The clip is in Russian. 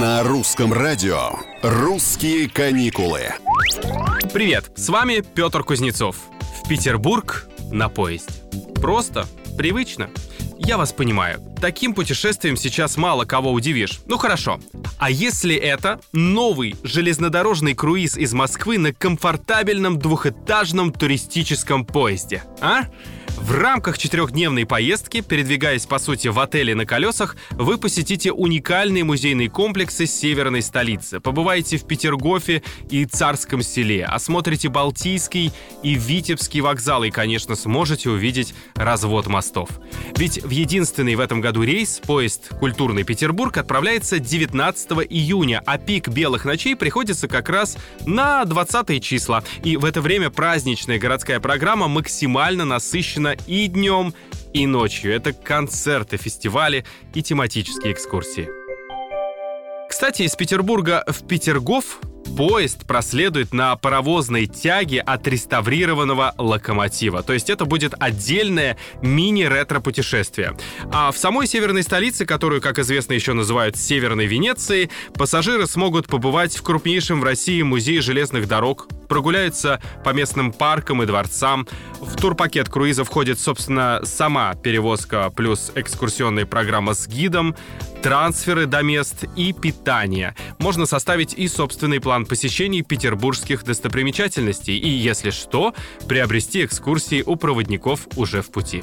На русском радио «Русские каникулы». Привет, с вами Петр Кузнецов. В Петербург на поезде. Просто, привычно. Я вас понимаю, таким путешествием сейчас мало кого удивишь. Ну хорошо. А если это новый железнодорожный круиз из Москвы на комфортабельном двухэтажном туристическом поезде, а? В рамках четырехдневной поездки, передвигаясь по сути в отеле на колесах, вы посетите уникальные музейные комплексы северной столицы, побываете в Петергофе и Царском селе, осмотрите Балтийский и Витебский вокзалы и, конечно, сможете увидеть развод мостов. Ведь в единственный в этом году рейс поезд «Культурный Петербург» отправляется 19 июня, а пик белых ночей приходится как раз на 20 числа. И в это время праздничная городская программа максимально насыщена и днем, и ночью. Это концерты, фестивали и тематические экскурсии. Кстати, из Петербурга в Петергоф поезд проследует на паровозной тяге отреставрированного локомотива. То есть это будет отдельное мини-ретро-путешествие. А в самой северной столице, которую, как известно, еще называют Северной Венецией, пассажиры смогут побывать в крупнейшем в России музее железных дорог, прогуляются по местным паркам и дворцам. В турпакет круиза входит, собственно, сама перевозка плюс экскурсионная программа с гидом, трансферы до мест и питание. Можно составить и собственный план посещений петербургских достопримечательностей и, если что, приобрести экскурсии у проводников уже в пути.